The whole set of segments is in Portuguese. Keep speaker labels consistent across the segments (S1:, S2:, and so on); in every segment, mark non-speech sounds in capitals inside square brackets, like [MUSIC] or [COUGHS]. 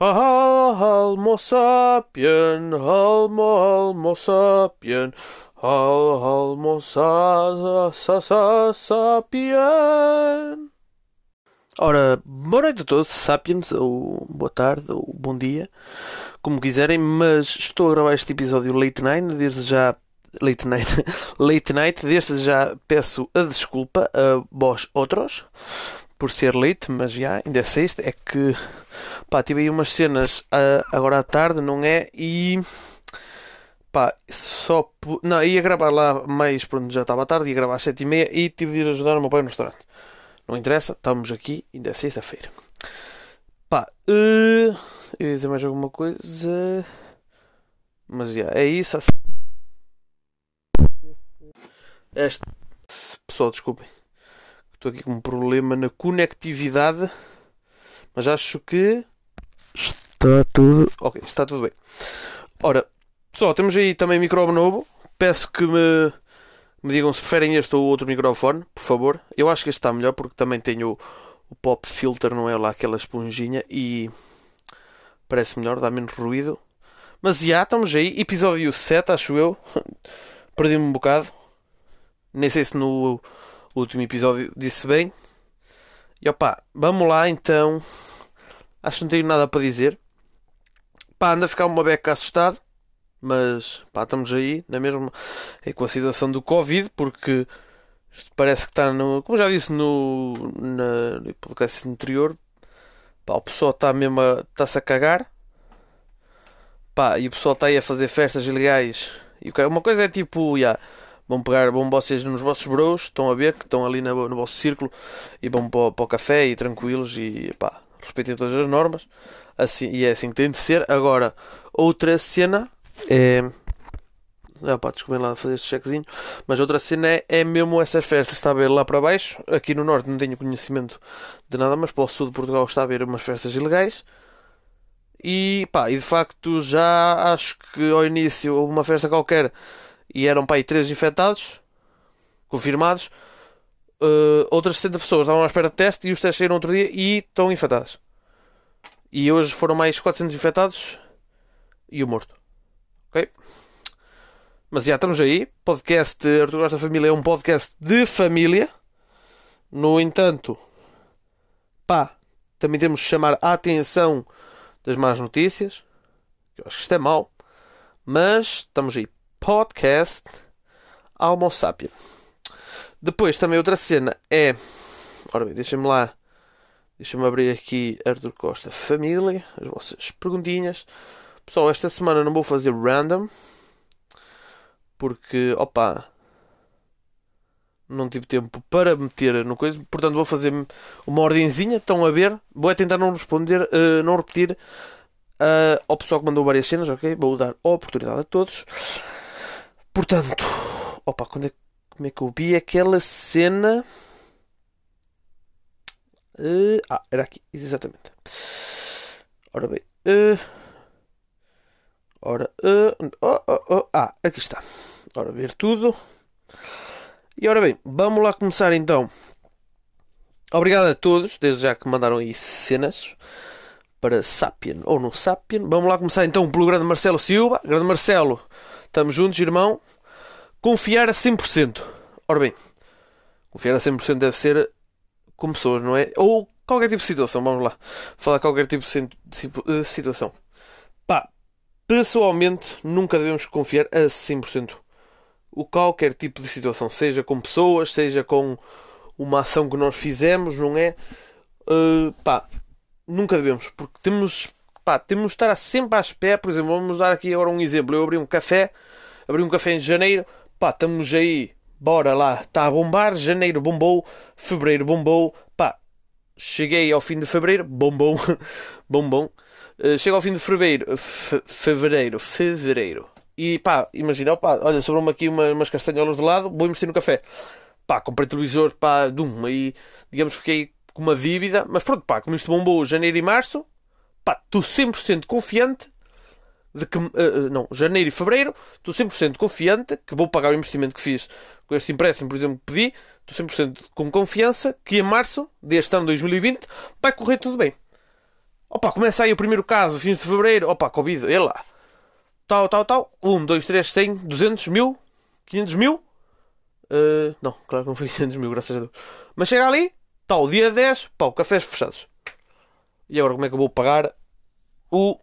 S1: Almo sapien, almo, almo sapien, almo sa, sa, sa, sapien. Ora, boa noite a todos, sapiens, ou boa tarde, ou bom dia, como quiserem, mas estou a gravar este episódio late night, desde já late night, [LAUGHS] late night, desde já peço a desculpa a vós outros por ser late, mas já, ainda é sexta, é que pá, tive aí umas cenas uh, agora à tarde, não é? E pá, só não, ia gravar lá mais, pronto, já estava à tarde, ia gravar às sete e meia e tive de ir ajudar o meu pai no restaurante. Não interessa, estamos aqui, ainda é sexta-feira. Pá, uh, eu ia dizer mais alguma coisa, mas já, é isso. Este, pessoal, desculpem. Estou aqui com um problema na conectividade. Mas acho que está tudo. Ok, está tudo bem. Ora, pessoal, temos aí também microfone novo. Peço que me, me digam se preferem este ou outro microfone, por favor. Eu acho que este está melhor porque também tenho o, o pop filter, não é lá aquela esponjinha e parece melhor, dá menos ruído. Mas já estamos aí, episódio 7, acho eu. [LAUGHS] Perdi-me um bocado. Nem sei se no último episódio disse bem. E opá, vamos lá então. Acho que não tenho nada para dizer. Pá, anda a ficar uma beca assustado. Mas pá, estamos aí, na mesma. É com a situação do Covid, porque parece que está no. Como já disse no, na, no podcast anterior, pá, o pessoal está mesmo a. está-se a cagar. Pá, e o pessoal está aí a fazer festas ilegais. E uma coisa é tipo. Yeah, vão pegar, vão vocês nos vossos bros, estão a ver que estão ali no, no vosso círculo e vão para, para o café e tranquilos e pá, respeitem todas as normas. Assim, e é assim que tem de ser. Agora, outra cena é. Ah, pá, desculpem lá fazer este chequezinho. Mas outra cena é, é mesmo essas festas. Está a ver lá para baixo. Aqui no norte não tenho conhecimento de nada, mas para o sul de Portugal está a ver umas festas ilegais. E pá, e de facto já acho que ao início houve uma festa qualquer e eram para aí 3 infectados, confirmados. Uh, outras 60 pessoas estavam à espera de teste e os testes saíram outro dia e estão infectados. E hoje foram mais 400 infectados e o morto. Ok? Mas já estamos aí. Podcast Arthur Gosta Família é um podcast de família. No entanto, pá, também temos de chamar a atenção das más notícias. Eu acho que isto é mau. Mas estamos aí podcast Almo Sapien. Depois também outra cena é. Ora bem, deixa-me lá. Deixa-me abrir aqui Arthur Costa Família, as vossas perguntinhas. Pessoal, esta semana não vou fazer random. Porque, opa, não tive tempo para meter no coisa. Portanto, vou fazer uma ordenzinha. Estão a ver? Vou é tentar não responder, uh, não repetir uh, ao pessoal que mandou várias cenas, ok? Vou dar oportunidade a todos. Portanto, opa, quando é, como é que eu vi aquela cena? Uh, ah, era aqui, exatamente. Ora bem, uh, ora, uh, oh, oh, oh, ah, aqui está. Ora, ver tudo. E ora bem, vamos lá começar então. Obrigado a todos, desde já que mandaram aí cenas para Sapien ou no Sapien. Vamos lá começar então pelo grande Marcelo Silva. Grande Marcelo, Estamos juntos, irmão. Confiar a 100%. Ora bem, confiar a 100% deve ser com pessoas, não é? Ou qualquer tipo de situação, vamos lá. Falar qualquer tipo de situação. Pá, pessoalmente, nunca devemos confiar a 100%. O qualquer tipo de situação, seja com pessoas, seja com uma ação que nós fizemos, não é? Uh, pá, nunca devemos, porque temos pá, temos de estar sempre à espera. Por exemplo, vamos dar aqui agora um exemplo. Eu abri um café, abri um café em janeiro, pá, estamos aí, bora lá, está a bombar. Janeiro bombou, fevereiro bombou, pá, cheguei ao fim de fevereiro, bombom, [LAUGHS] bombom. Uh, chego ao fim de fevereiro, fevereiro, fevereiro. E pá, imagina, pá, olha, sobrou-me aqui uma, umas castanholas do lado, vou investir no café. Pá, comprei televisor, pá, dum, aí, digamos, fiquei com uma dívida, mas pronto, pá, como isto bombou janeiro e março, pá, estou 100% confiante de que, uh, não, janeiro e fevereiro, estou 100% confiante que vou pagar o investimento que fiz com este empréstimo, por exemplo, que pedi, estou 100% com confiança que em março deste ano 2020 vai correr tudo bem. Opa, começa aí o primeiro caso, fins de fevereiro. Opa, Covid, ele lá. Tal, tal, tal. 1, 2, 3, 100, 200 mil, 500 mil. Uh, não, claro que não foi [LAUGHS] 500 mil, graças a Deus. Mas chega ali, tal, dia 10, pau, cafés fechados. E agora como é que eu vou pagar o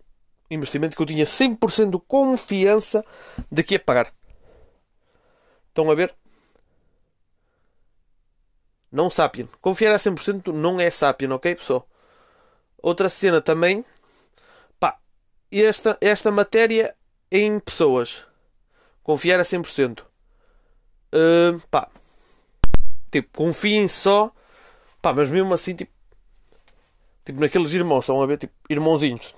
S1: investimento que eu tinha 100% de confiança de que ia pagar? Estão a ver? Não Sapien. Confiar a 100% não é Sapien, ok, pessoal? Outra cena também. Pá, esta, esta matéria em pessoas. Confiar a 100%. Uh, pá. Tipo, confiem só. Pá, mas mesmo assim, tipo. Tipo, naqueles irmãos, estão a ver, tipo, irmãozinhos.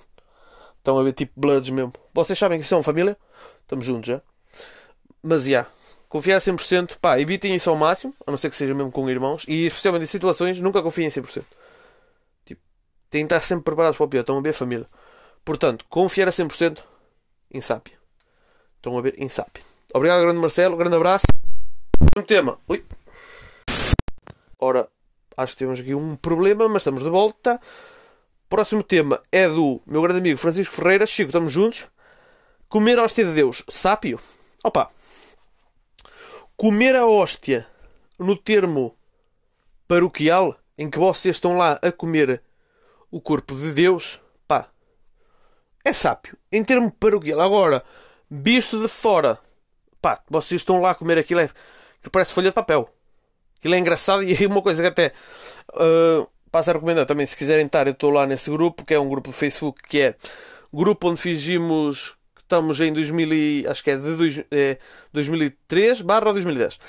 S1: Estão a ver, tipo, bloods mesmo. Vocês sabem que são família? Estamos juntos já. Mas, já. Yeah, confiar a 100%, pá, evitem isso ao máximo, a não ser que seja mesmo com irmãos, e especialmente em situações, nunca confiem 100%. Tipo, têm de estar sempre preparados para o pior, estão a ver família. Portanto, confiar a 100% em Sápia. Estão a ver em Sápia. Obrigado, grande Marcelo, grande abraço. Um tema. Ui. Ora, acho que temos aqui um problema, mas estamos de volta. Próximo tema é do meu grande amigo Francisco Ferreira. Chico, estamos juntos. Comer a hóstia de Deus. Sápio. Opa, comer a hóstia no termo paroquial em que vocês estão lá a comer o corpo de Deus, pá, é sápio. Em termo paroquial. Agora, visto de fora, pá, vocês estão lá a comer aquilo, é, que parece folha de papel. Aquilo é engraçado e [LAUGHS] uma coisa que até uh, passo a recomendar também, se quiserem estar, eu estou lá nesse grupo, que é um grupo do Facebook, que é grupo onde fingimos estamos em 2000 e, acho que é de dois, é, 2003 barra 2010.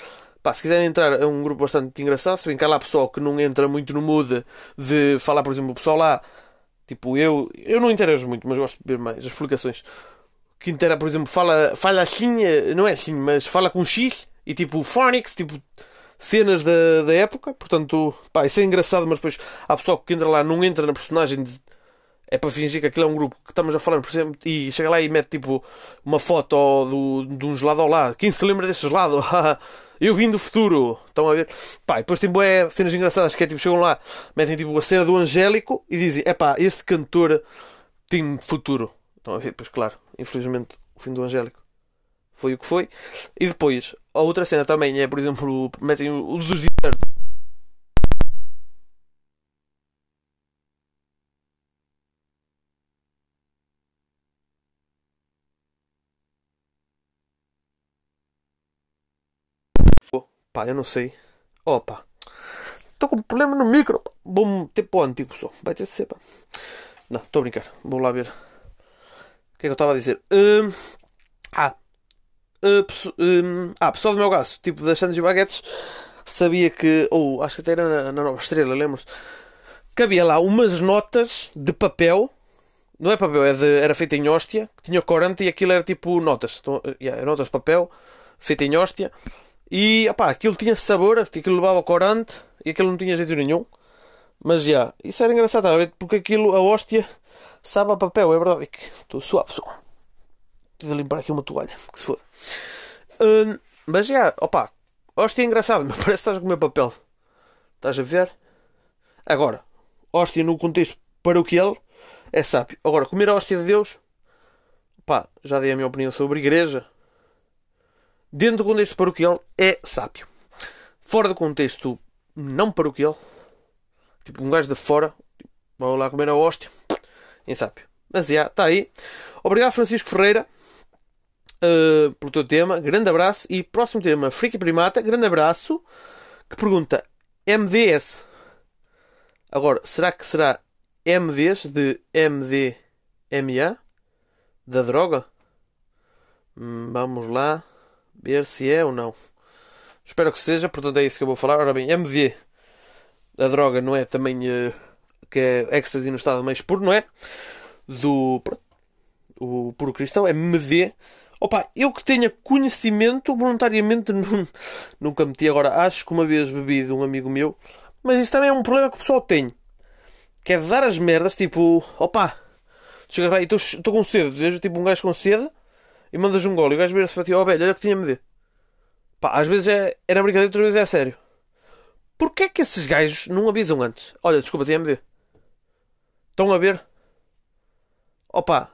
S1: Pá, se quiserem entrar, é um grupo bastante engraçado. Se bem que há lá pessoal que não entra muito no mood de falar, por exemplo, o pessoal lá, tipo eu, eu não interajo muito, mas gosto de ver mais as explicações. Que intera, por exemplo, fala, fala assim, eh, não é assim, mas fala com X e tipo Phonics, tipo cenas da, da época. Portanto, pá, isso é engraçado, mas depois há pessoal que entra lá, não entra na personagem de é para fingir que aquilo é um grupo que estamos a falar, por exemplo, e chega lá e mete tipo uma foto do, de um gelado ao lado. Quem se lembra desse gelado? [LAUGHS] Eu vim do futuro. Estão a ver? Pá, depois tipo, é cenas engraçadas que é tipo, chegam lá, metem tipo a cena do Angélico e dizem: é pá, este cantor tem futuro. Estão a ver? Pois claro, infelizmente o fim do Angélico foi o que foi. E depois, a outra cena também é, por exemplo, [LAUGHS] metem o dos desertos. Pá, eu não sei. Opa. Estou com um problema no micro. Vou meter para o antigo só. Vai ter de ser, pá. Não, estou a brincar. Vou lá ver. O que é que eu estava a dizer? Uh, ah. Uh, ah, pessoal do meu gasto, tipo das Santos e Baguetes, sabia que, ou acho que até era na, na Nova Estrela, lembro-se, que havia lá umas notas de papel, não é papel, é de, era feita em hóstia, tinha corante e aquilo era tipo notas, então, yeah, notas de papel, feita em hóstia, e opá, aquilo tinha sabor, aquilo levava corante e aquilo não tinha jeito nenhum. Mas já, yeah, isso era engraçado, porque aquilo, a hóstia, sabe a papel, é verdade. Estou suave, só. Preciso limpar aqui uma toalha, [LAUGHS] que se for. Uh, mas já, opá, hóstia é engraçado, [LAUGHS] mas parece que estás a comer papel. Estás a ver? Agora, hóstia no contexto paroquial é sábio. Agora, comer a hóstia de Deus, pá, já dei a minha opinião sobre igreja dentro do contexto paroquial é sábio. Fora do contexto não paroquial, tipo um gajo de fora, tipo, vou lá comer a hóstia, [TSK] é sábio. Mas já, está aí. Obrigado, Francisco Ferreira, uh, pelo teu tema. Grande abraço. E próximo tema, Freaky Primata. Grande abraço. Que pergunta: MDS. Agora, será que será MDs de MDMA? Da droga? Hum, vamos lá ver se é ou não. Espero que seja, portanto é isso que eu vou falar. Ora bem, MD, a droga não é também uh, que é ecstasy no estado mais puro, não é? Do o puro cristão, é MD. Opa, eu que tenha conhecimento, voluntariamente [LAUGHS] nunca meti. Agora, acho que uma vez bebi de um amigo meu, mas isso também é um problema que o pessoal tem. Que é dar as merdas, tipo, opa, chega lá e estou com sede, vejo tipo um gajo com sede e mandas um gol e o gajo vira-se para ti, ó oh, velho, olha que tinha MD. Pá, às vezes é, era brincadeira, outras vezes é sério. Porquê é que esses gajos não avisam antes? Olha, desculpa, tinha MD. Estão a ver? Opa.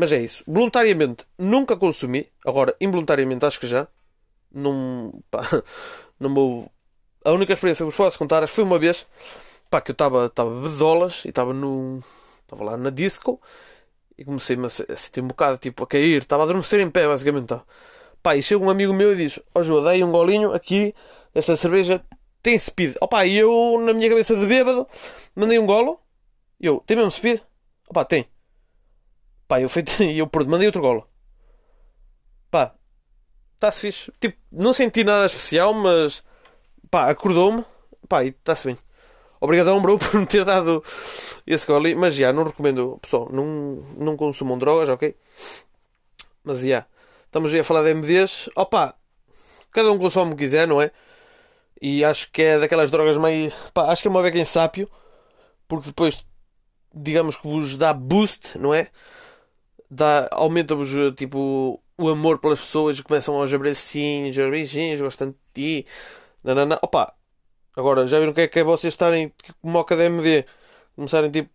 S1: Mas é isso. Voluntariamente nunca consumi. Agora, involuntariamente acho que já. Não. Pá, [LAUGHS] não vou. A única experiência que vos posso contar foi uma vez. Pá, que eu estava bedolas e estava no. Estava lá na disco e comecei-me a sentir um bocado tipo a cair. Estava a adormecer em pé, basicamente. Tá. Pá, e chega um amigo meu e diz: Ó oh, dei um golinho aqui. Esta cerveja tem speed. Opa, e eu, na minha cabeça de bêbado, mandei um golo. E eu, tem mesmo speed? Opa, tem. Pá, eu, feito, [LAUGHS] eu pronto, mandei outro golo. Pá, está-se fixe. Tipo, não senti nada especial, mas pá, acordou-me. Pá, e está-se bem. Obrigadão, bro, [LAUGHS] por me ter dado esse gole. Mas já, não recomendo, pessoal, não, não consumam drogas, ok? Mas já, estamos aí a falar de MDs. Opa, cada um consome o que quiser, não é? E acho que é daquelas drogas meio. Pá, acho que é uma beca em sápio. Porque depois, digamos que vos dá boost, não é? Dá, aumenta-vos, tipo, o amor pelas pessoas e começam aos abracinhos, aos beijinhos, gostam de ti. Nanana. Opa, agora já viram o que é que é vocês estarem como ao KDMD, começarem tipo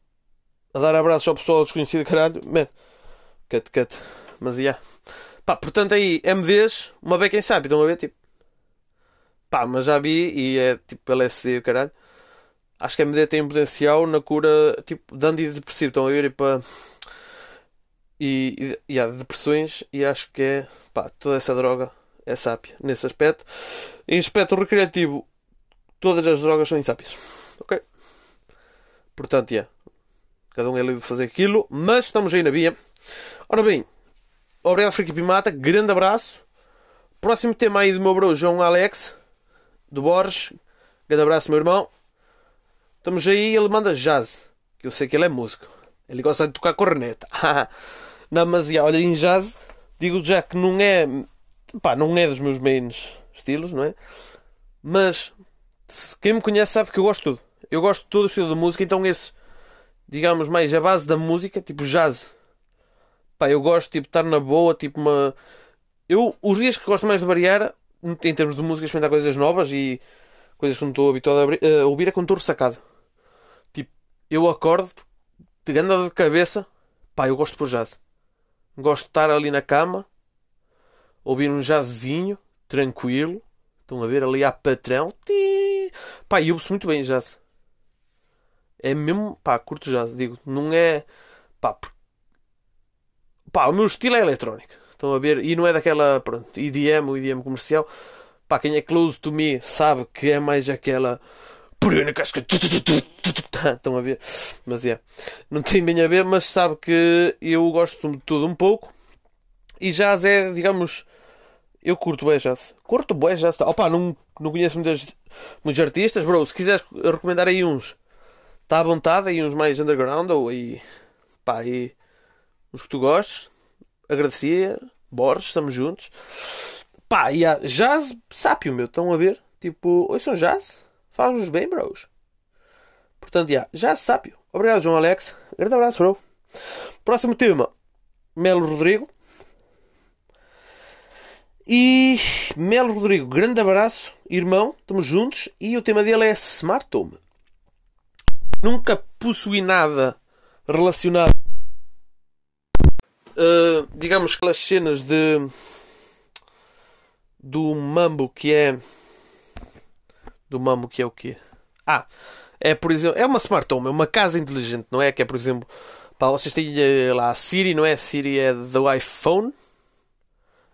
S1: a dar abraços ao pessoal desconhecido, caralho. Man, cut, cut. Mas já. Yeah. Pá, portanto aí, MDs, uma beca em sápio, estão a ver? Tipo, Pá, mas já vi e é tipo LSD, caralho. Acho que a MD tem potencial na cura tipo de antidepressivo. Estão a ver para. E, e, há depressões e acho que é pá, toda essa droga é sápia nesse aspecto. Em aspecto recreativo, todas as drogas são insápias. Ok? Portanto, yeah. cada um é livre de fazer aquilo, mas estamos aí na via. Ora bem, obrigado Friki Pimata, grande abraço. Próximo tema aí do meu bro João Alex do Borges. Grande abraço, meu irmão. Estamos aí ele manda jazz. Que eu sei que ele é músico. Ele gosta de tocar corneta. [LAUGHS] já, olha, em jazz, digo já que não é. Pá, não é dos meus mains estilos, não é? Mas quem me conhece sabe que eu gosto de tudo. Eu gosto de todo o estilo de música, então esse, digamos, mais a base da música, tipo jazz. Pá, eu gosto tipo, estar na boa, tipo uma. Eu, os dias que gosto mais de variar em termos de música, experimentar coisas novas e coisas que não estou habituado a, ouvir é quando estou. Tipo, eu acordo, de anda de cabeça, pá, eu gosto de pôr jazz. Gosto de estar ali na cama, ouvir um jazzzinho, tranquilo. Estão a ver ali a patrão. Pá, eu ouço muito bem jazz. É mesmo, pá, curto jazz, digo. Não é, pá, pá, o meu estilo é eletrónico. Estão a ver? E não é daquela, pronto, EDM, o EDM comercial. Pá, quem é close to me sabe que é mais aquela. Estão a ver? Mas é. Yeah. Não tem bem a ver, mas sabe que eu gosto de tudo um pouco. E jazz é, digamos. Eu curto bem jazz. Curto bem jazz. Opa, não, não conheço muitas, muitos artistas, bro. Se quiseres recomendar aí uns, está à vontade. Aí uns mais underground ou aí. Pá, aí. Uns que tu gostes agradecia. Borges, estamos juntos. Pá, e há jazz sápio, meu. Estão a ver? Tipo, oi, são jazz? Faz-nos bem, bros. Portanto, já, jazz sápio. Obrigado, João Alex. Grande abraço, bro. Próximo tema: Melo Rodrigo. E Melo Rodrigo, grande abraço, irmão, estamos juntos. E o tema dele é Smart Home. Nunca possui nada relacionado uh, digamos, aquelas cenas de do mambo que é do mambo que é o quê? Ah, é por exemplo, é uma smart home, é uma casa inteligente, não é? Que é por exemplo, pá, vocês têm eh, lá a Siri, não é? A Siri é do iPhone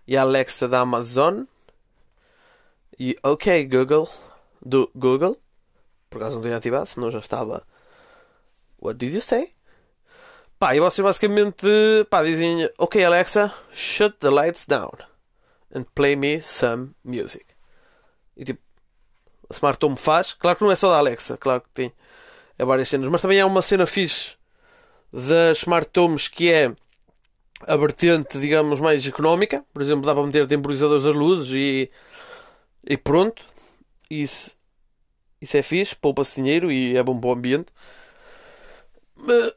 S1: e a Alexa da Amazon e OK Google do Google, por acaso não tenho ativado, senão já estava. What did you say? Pá, e vocês basicamente pá, dizem: Ok, Alexa, shut the lights down and play me some music. E tipo, Smart Home faz. Claro que não é só da Alexa, claro que tem é várias cenas, mas também há uma cena fixe das Smart Homes que é a vertente, digamos, mais económica. Por exemplo, dá para meter temporizadores das luzes e, e pronto. Isso, isso é fixe, poupa-se dinheiro e é bom para o ambiente. Mas,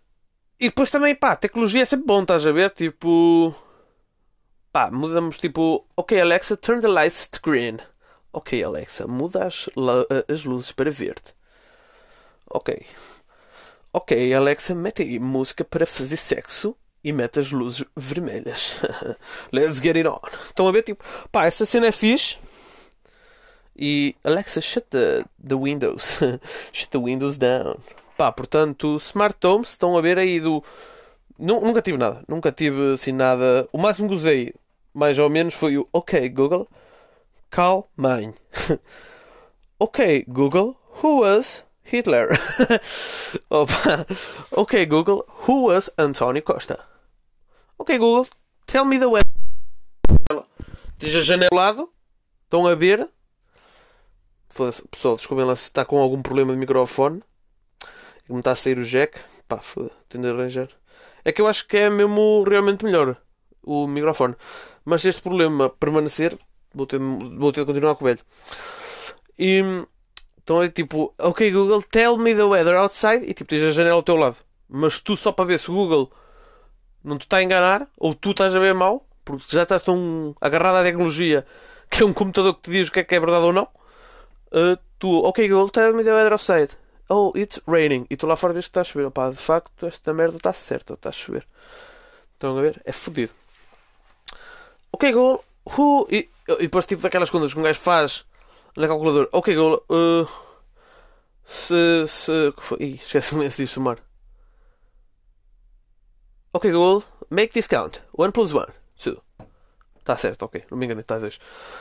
S1: e depois também, pá, tecnologia é sempre bom, estás a ver? Tipo. Pá, mudamos tipo. Ok, Alexa, turn the lights to green. Ok, Alexa, muda as, as luzes para verde. Ok. Ok, Alexa, mete aí música para fazer sexo e mete as luzes vermelhas. [LAUGHS] Let's get it on. Estão a ver, tipo, pá, essa cena é fixe. E Alexa, shut the, the windows. [LAUGHS] shut the windows down. Pá, portanto, Smart Homes, estão a ver aí do. Nunca tive nada, nunca tive assim nada. O máximo que usei, mais ou menos, foi o OK Google, call mine. [LAUGHS] OK Google, who was Hitler? [LAUGHS] Opa. OK Google, who was António Costa? OK Google, tell me the weather. Diz a janela ao lado, estão a ver. Pessoal, desculpem lá se está com algum problema de microfone. Como está a sair o jack. Pá, foda, tendo a arranjar. É que eu acho que é mesmo realmente melhor o microfone. Mas se este problema permanecer, vou ter, vou ter de continuar com velho. E então é tipo, ok Google, tell me the weather outside. E tipo, tens a janela ao teu lado. Mas tu só para ver se o Google não te está a enganar, ou tu estás a ver mal, porque já estás tão agarrado à tecnologia que é um computador que te diz o que é que é verdade ou não. Uh, tu, ok Google, tell me the weather outside. Oh, it's raining. E tu lá fora vês que está a chover. Opá, de facto, esta merda está certa, está a chover. Estão a ver? É fodido. Ok, Google, who. E, depois, tipo, daquelas contas que um gajo faz na calculadora. Ok, Google, uh, se. se Ih, esqueci-me [LAUGHS] de somar. Ok, Google, make this count. 1 plus 1. 2. Está certo, ok. Não me engano, está a 2.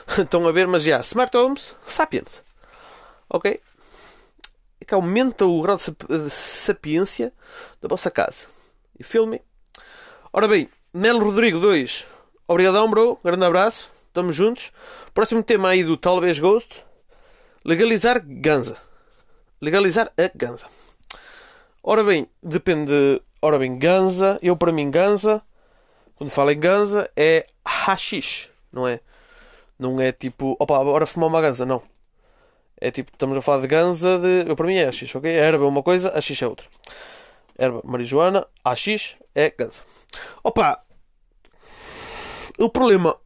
S1: [LAUGHS] Estão a ver, mas já. Smart Homes, Sapiens. Ok? é que aumenta o grau de sapiência da vossa casa. E filme. Ora bem, Melo Rodrigo 2. Obrigadão, bro. Grande abraço. Estamos juntos. Próximo tema aí do Talvez Ghost. Legalizar ganza. Legalizar a ganza. Ora bem, depende. Ora bem, ganza. Eu para mim, ganza. Quando falo em ganza é hashish, não é? Não é tipo, opa, bora fumar uma ganza, não. É tipo, estamos a falar de ganza de. Eu, para mim é AX, ok? A erva é uma coisa, AX é outra. Erva marijuana, AX é ganza. Opa! O problema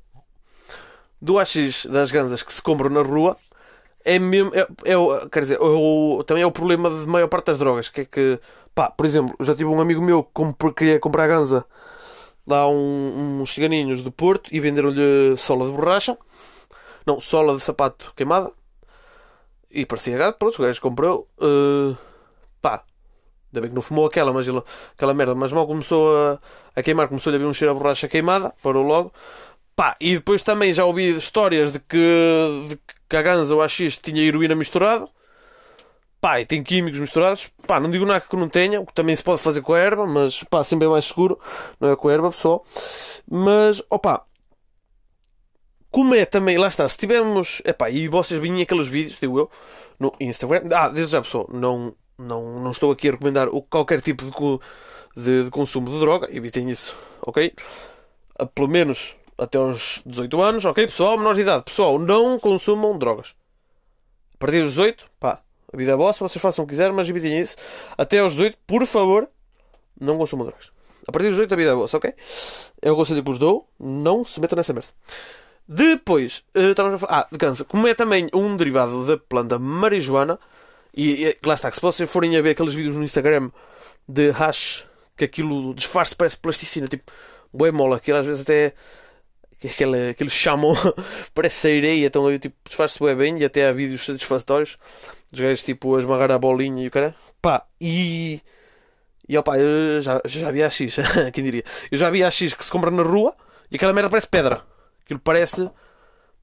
S1: do AX das ganzas que se compram na rua é mesmo. É, é, quer dizer, é também é o problema de maior parte das drogas. Que é que, pá, por exemplo, já tive um amigo meu que queria comprar ganza lá um, uns ciganinhos do Porto e venderam-lhe sola de borracha. Não, sola de sapato queimada. E parecia gato, pronto, o gajo comprou. Uh, pá, ainda bem que não fumou aquela, mas ele, aquela merda. Mas mal começou a, a queimar, começou-lhe a vir um cheiro a borracha queimada, parou logo. Pá, e depois também já ouvi histórias de que, de que a Ganza ou a X tinha heroína misturado. Pá, e tem químicos misturados. Pá, não digo nada que não tenha, o que também se pode fazer com a erva, mas pá, sempre é mais seguro, não é com a erva, pessoal. Mas, opá, como é também, lá está, se tivermos. Epá, e vocês vinham aqueles vídeos, digo eu, no Instagram. Ah, desde já, pessoal, não, não, não estou aqui a recomendar qualquer tipo de, de, de consumo de droga, evitem isso, ok? Ah, pelo menos até aos 18 anos, ok, pessoal, menor de idade, pessoal, não consumam drogas. A partir dos 18, pá, a vida é vossa, vocês façam o que quiserem, mas evitem isso. Até aos 18, por favor, não consumam drogas. A partir dos 18, a vida é vossa, ok? É o conselho que vos dou, não se metam nessa merda. Depois, uh, estávamos a falar. Ah, de ganza. Como é também um derivado da planta marijuana, e, e lá está, que se vocês forem a ver aqueles vídeos no Instagram de hash, que aquilo disfarce parece plasticina, tipo, bué mola, aquilo às vezes até. Aquele, aquele chamam, parece areia, ver, tipo, disfarce bué bem, e até há vídeos satisfatórios dos gajos, tipo, a esmagar a bolinha e o cara. Pá, e. E opá, eu já, já vi a X, [LAUGHS] quem diria? Eu já vi a X que se compra na rua e aquela merda parece pedra. Aquilo parece.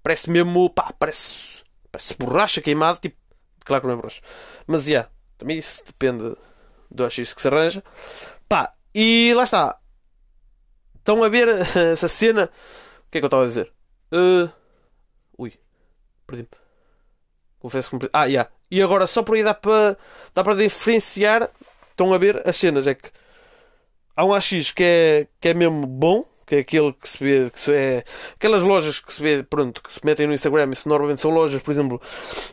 S1: Parece mesmo. Pá, parece. Parece borracha queimada. Tipo. Claro que não é borracha. Mas já. Yeah, também isso depende do AX que se arranja. Pá, e lá está. Estão a ver [LAUGHS] essa cena. Que é que eu estava a dizer? Uh... Ui. Perdi-me. Confesso que me... Ah, já. Yeah. E agora só por aí dá para dá para diferenciar. Estão a ver as cenas. É que há um AX que é, que é mesmo bom que é aquele que se vê, que se é, aquelas lojas que se vê, pronto, que se metem no Instagram, isso normalmente são lojas, por exemplo,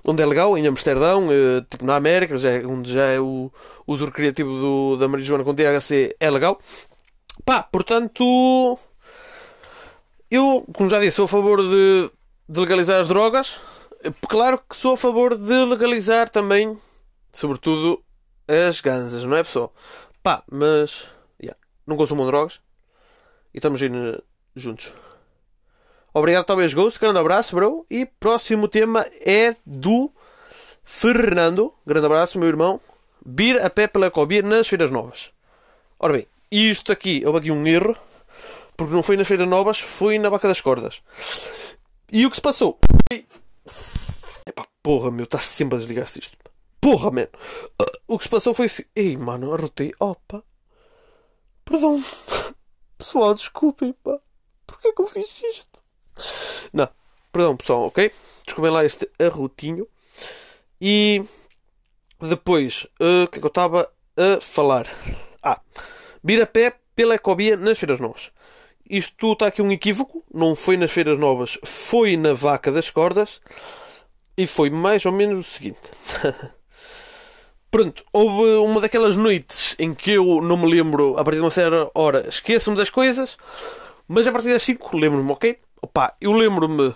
S1: onde é legal, em Amsterdão, eh, tipo na América, já é, onde já é o uso recreativo do, da marijuana com THC é legal. Pá, portanto, eu, como já disse, sou a favor de, de legalizar as drogas. Claro que sou a favor de legalizar também, sobretudo, as ganzas, não é pessoal? Pá, mas yeah, não consumam drogas e estamos aí juntos. Obrigado, talvez Ghost. Grande abraço, bro. E próximo tema é do Fernando. Grande abraço, meu irmão. Bir a pé pela Cobia nas Feiras Novas. Ora bem, isto aqui, houve aqui um erro. Porque não foi nas Feiras Novas, foi na Baca das Cordas. E o que se passou? Epá, porra, meu, está sempre a desligar-se isto. Porra, mano. O que se passou foi assim. Ei, mano, arrotei. Opa. Perdão. Pessoal, desculpem, pá. Porquê que eu fiz isto? Não. Perdão, pessoal, ok? Desculpem lá este arrotinho. E depois, uh, o que é que eu estava a falar? Ah, vir a pé pela Ecobia nas Feiras Novas. Isto está aqui um equívoco. Não foi nas Feiras Novas, foi na Vaca das Cordas. E foi mais ou menos o seguinte. [LAUGHS] Pronto, houve uma daquelas noites em que eu não me lembro, a partir de uma certa hora, esqueço-me das coisas, mas a partir das 5 lembro-me, ok? Opa, eu lembro-me.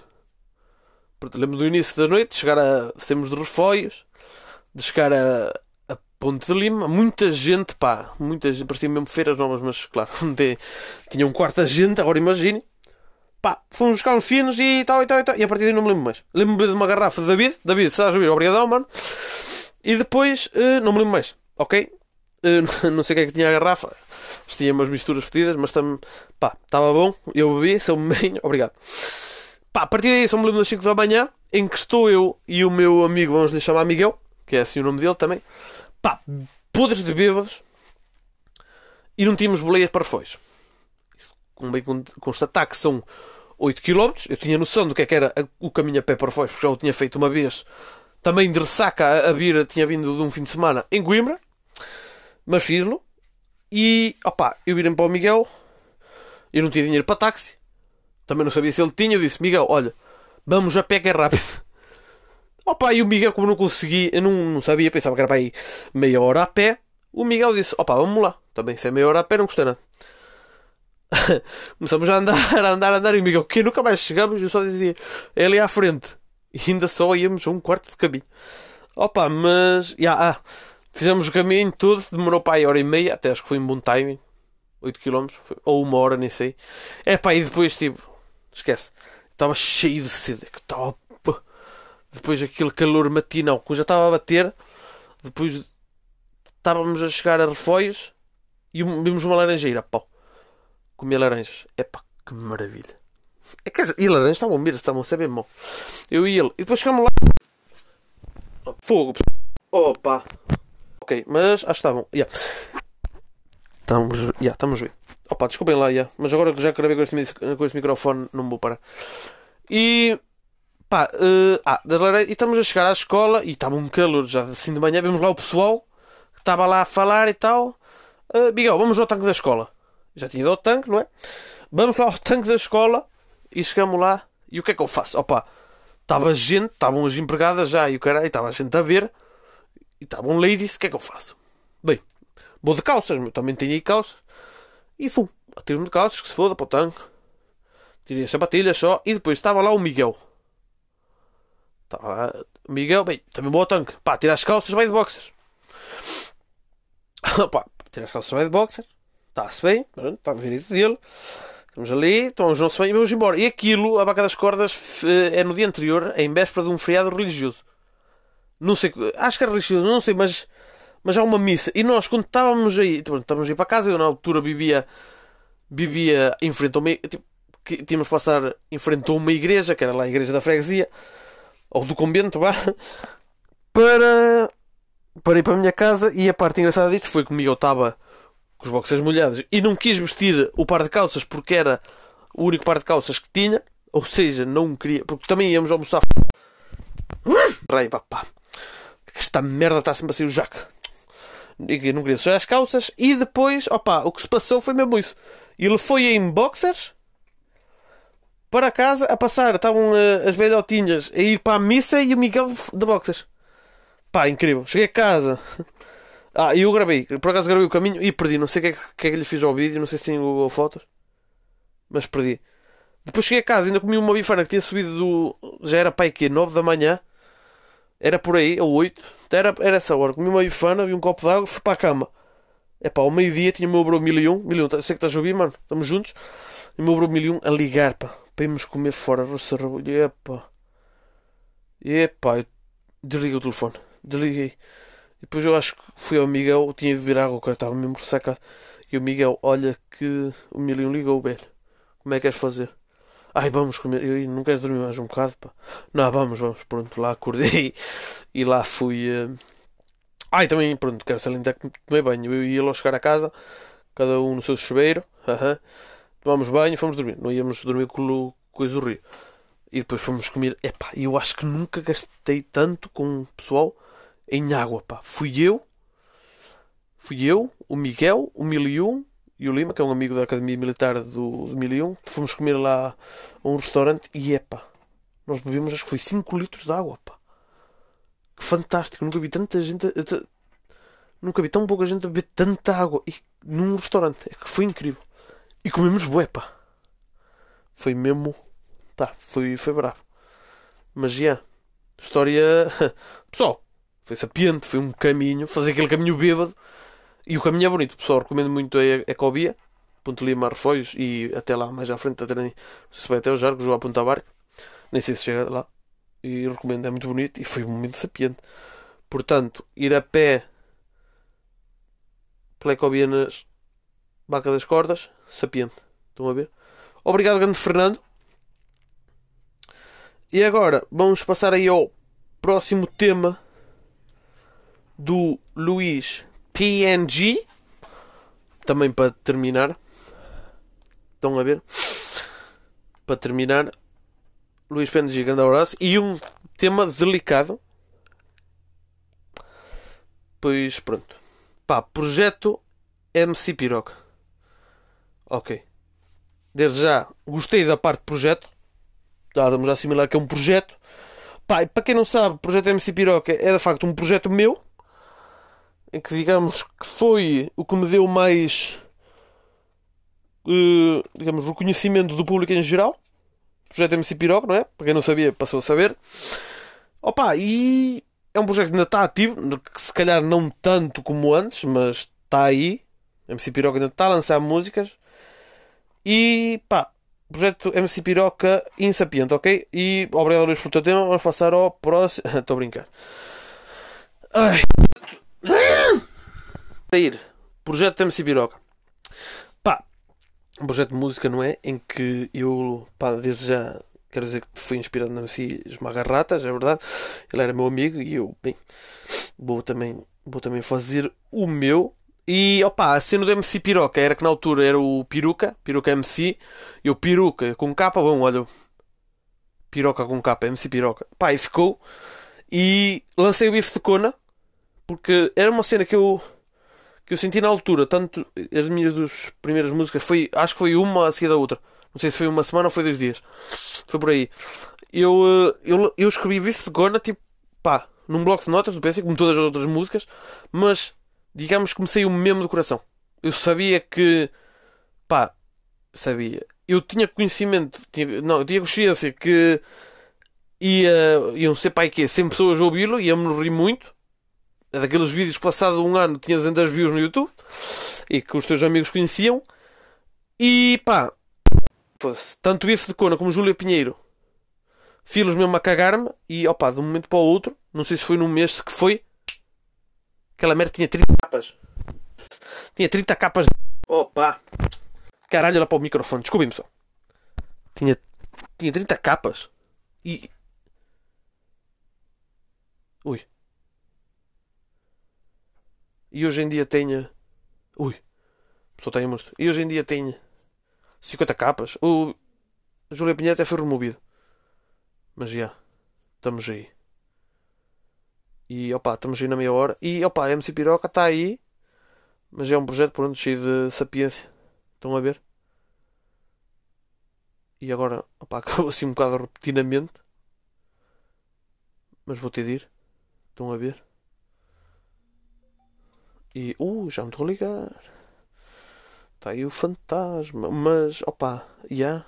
S1: Lembro do início da noite, chegar a. Sermos de Refóios, de chegar a, Ponte de Lima, muita gente, pá, muita gente, parecia mesmo feiras novas, mas claro, [LAUGHS] tinha um quarto da gente, agora imagine. Pá, fomos buscar uns finos e tal e tal e tal, e a partir daí não me lembro mais. Lembro-me de uma garrafa de David, David, estás a ouvir? Obrigadão, mano. E depois, uh, não me lembro mais, ok? Uh, [LAUGHS] não sei o que é que tinha a garrafa. Tinha umas misturas fedidas, mas tam, pá, estava bom. Eu bebi, [LAUGHS] sou bem, obrigado. Pá, a partir daí, só me lembro das 5 da manhã, em que estou eu e o meu amigo, vamos lhe chamar Miguel, que é assim o nome dele também. Pá, podres de bêbados. E não tínhamos boleias para foios. Convém constatar que são 8 km. Eu tinha noção do que, é que era o caminho a pé para foios, porque já o tinha feito uma vez também de ressaca a vir, tinha vindo de um fim de semana em Coimbra, mas fiz-lo. E opá, eu virei para o Miguel, eu não tinha dinheiro para táxi, também não sabia se ele tinha. Eu disse: Miguel, olha, vamos a pé que é rápido. Opa, e o Miguel, como não consegui, eu não, não sabia, pensava que era para ir meia hora a pé. O Miguel disse: opa, vamos lá. Também, se é meia hora a pé, não custa nada. [LAUGHS] Começamos a andar, a andar, a andar. E o Miguel, que nunca mais chegamos, eu só dizia: é ali à frente. E ainda só íamos um quarto de caminho. Opa, mas. Yeah, ah, fizemos o caminho todo, demorou para aí hora e meia, até acho que foi um bom timing. 8 km, ou uma hora, nem sei. É pá, e depois tipo. Esquece. Estava cheio de sede. Estava. Depois aquele calor matinal que já estava a bater. Depois estávamos a chegar a refóios e vimos uma laranjeira. Pau. Comia laranjas. É pá, que maravilha. É que, e laranjas estavam ver, estavam a saber mal. Eu e ele. E depois chegamos lá. Fogo. Opa. Ok, mas acho que estavam. Yeah. Estamos, yeah, estamos bem. Opa, desculpem lá, yeah. mas agora que já gravei com este, com este microfone, não vou parar. E pá, uh, ah, e estamos a chegar à escola e estava um calor já assim de manhã. Vemos lá o pessoal que estava lá a falar e tal. Uh, Miguel, vamos ao tanque da escola. Já tinha ido ao tanque, não é? Vamos lá ao tanque da escola e chegamos lá, e o que é que eu faço? Opa, estava gente, estavam as empregadas já, e o caralho, estava a gente a ver, e estavam ladies, o que é que eu faço? Bem, vou de calças, eu também tenho aí calças, e fui, tiro-me de calças, que se foda para o tanque, tirei as sapatilhas só, e depois estava lá o Miguel. Estava lá, Miguel, bem, também vou ao tanque, pá, tira as calças, vai de boxers. [LAUGHS] Pá, tira as calças, vai de boxer, está-se bem, está no direito dele. Estamos ali, estamos não se bem e vamos embora. E aquilo, a Baca das Cordas, é no dia anterior, em véspera de um feriado religioso. Não sei, acho que é religioso, não sei, mas, mas há uma missa. E nós, quando estávamos aí, tipo, estávamos aí para casa, eu na altura vivia, vivia em frente a uma, tipo, tínhamos passar em frente a uma igreja, que era lá a igreja da freguesia, ou do convento, vá, [LAUGHS] para, para ir para a minha casa. E a parte engraçada disto foi que comigo eu estava com os boxers molhados e não quis vestir o par de calças porque era o único par de calças que tinha, ou seja, não queria, porque também íamos almoçar. [COUGHS] Rei, papá, esta merda está sempre a sair o jack. E não queria sujar as calças. E depois, opa, o que se passou foi mesmo isso. Ele foi em boxers para casa a passar. Estavam uh, as velhotinhas a ir para a missa e o Miguel de boxers. Pá, incrível. Cheguei a casa. [LAUGHS] Ah, e eu gravei, por acaso gravei o caminho e perdi. Não sei o que é que, é que lhe fiz ao vídeo, não sei se tem Google Fotos, mas perdi. Depois cheguei a casa, ainda comi uma bifana que tinha subido do. Já era pai que 9 da manhã. Era por aí, ou 8. Era, era essa hora. Comi uma bifana, vi um copo d'água, fui para a cama. É pá, ao meio-dia tinha o meu bro 1001. 1001, sei que estás a ouvir, mano. Estamos juntos. E meu bro 1001 a ligar, pá. Para irmos comer fora, roça rabulho. Epá. Epá, eu desliguei o telefone. Desliguei. Depois eu acho que fui ao Miguel, tinha de beber água, o cara estava mesmo ressacado. E o Miguel, olha que o 1001 ligou, velho. Como é que queres fazer? Ai, vamos comer. Eu não queres dormir mais um bocado, pá. Não, vamos, vamos. Pronto, lá acordei e lá fui. Uh... Ai, também, pronto, quero salientar que tomei banho. Eu ia lá chegar a casa, cada um no seu chuveiro. Uh -huh. Tomámos banho e fomos dormir. Não íamos dormir com o coisa do rio. E depois fomos comer. Epá, eu acho que nunca gastei tanto com o pessoal em água, pá. Fui eu, fui eu, o Miguel, o 1001 e o Lima, que é um amigo da Academia Militar do, do 1001. Fomos comer lá a um restaurante e epá, nós bebemos, acho que foi 5 litros de água, pá. Que fantástico, nunca vi tanta gente. Nunca vi tão pouca gente a beber tanta água e, num restaurante. É que foi incrível. E comemos bué, pá. Foi mesmo. Pá, foi, foi bravo. Mas já. Yeah, história. [LAUGHS] Pessoal, foi sapiente, foi um caminho. Fazer aquele caminho bêbado. E o caminho é bonito, pessoal. Recomendo muito a Ecobia. Ponto Lima Refóios e até lá mais à frente até nem se vai até o Jargos ou a Ponta Barca nem sei se chega lá e recomendo é muito bonito e foi um momento sapiente portanto ir a pé pela Ecobia Baca das Cordas sapiente estão a ver obrigado grande Fernando e agora vamos passar aí ao próximo tema do Luís PNG também para terminar Estão a ver? Para terminar, Luís e grande abraço. E um tema delicado. Pois pronto. Pá, projeto MC Piroca. Ok. Desde já, gostei da parte de projeto. Já estamos a assimilar que é um projeto. Pá, para quem não sabe, o projeto MC Piroca é de facto um projeto meu. Em que digamos que foi o que me deu mais uh, digamos, reconhecimento do público em geral. Projeto MC Piroca, não é? Para quem não sabia, passou a saber. Opa, e é um projeto que ainda está ativo, que se calhar não tanto como antes, mas está aí. MC Piroca ainda está a lançar músicas. E pá, projeto MC Piroca insapiente, ok? E obrigado Luís pelo teu tema. Vamos passar ao próximo. [LAUGHS] Estou a brincar. Ai. Sair. Projeto MC Piroca um projeto de música, não é? Em que eu, pá, desde já quero dizer que fui inspirado no MC Esmagarratas, é verdade. Ele era meu amigo e eu, bem, vou também, vou também fazer o meu. E opa, a cena do MC Piroca era que na altura era o Piruca, Piruca MC, e o Piruca com capa, bom, olha, Piroca com capa, MC Piroca. Pá, e ficou. E lancei o bife de cona, porque era uma cena que eu que eu senti na altura, tanto as minhas duas primeiras músicas, foi, acho que foi uma a seguir da outra. Não sei se foi uma semana ou foi dois dias. Foi por aí. Eu, eh, eu, eu escrevi Bife de Gona, tipo, pá, num bloco de notas do PC, como todas as outras músicas, mas digamos que me saiu mesmo do coração. Eu sabia que, pá, sabia. Eu tinha conhecimento, tinha, não, eu tinha consciência que ia, iam ser, pá, que 100 pessoas a ouvi-lo, ia-me rir muito é daqueles vídeos que passado um ano tinha 200 views no YouTube e que os teus amigos conheciam. E pá, tanto Bife de Cona como Júlia Pinheiro, filos mesmo a cagar-me. E opá, de um momento para o outro, não sei se foi num mês que foi, aquela merda tinha 30 capas. Tinha 30 capas. Opa, caralho, olha para o microfone, desculpem-me só. Tinha, tinha 30 capas. E. Ui. E hoje em dia tenha. Ui, só tenho monstro. E hoje em dia tenha 50 capas. O Júlia Pinheiro até foi removido. Mas já, estamos aí. E opa, estamos aí na meia hora. E opa, a MC Piroca está aí. Mas é um projeto pronto, cheio de sapiência. Estão a ver? E agora, opa, [LAUGHS] acabou assim um bocado repentinamente. Mas vou ter de ir. Estão a ver? E, uh, já me estou a ligar. Está aí o fantasma. Mas, opa, já. Yeah.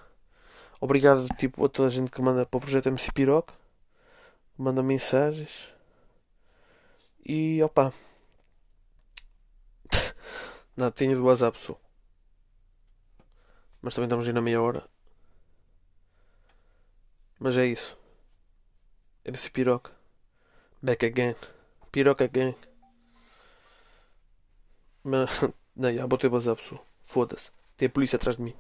S1: Obrigado, tipo, a toda a gente que manda para o projeto MC Piroca. Manda mensagens. E opa. [LAUGHS] Não, tinha do WhatsApp, pessoal. Mas também estamos aí na meia hora. Mas é isso. MC Piroca. Back again. Piroca again. Mas. [LAUGHS] Não, já botei WhatsApp, pessoal. Foda-se. Tem a polícia atrás de mim.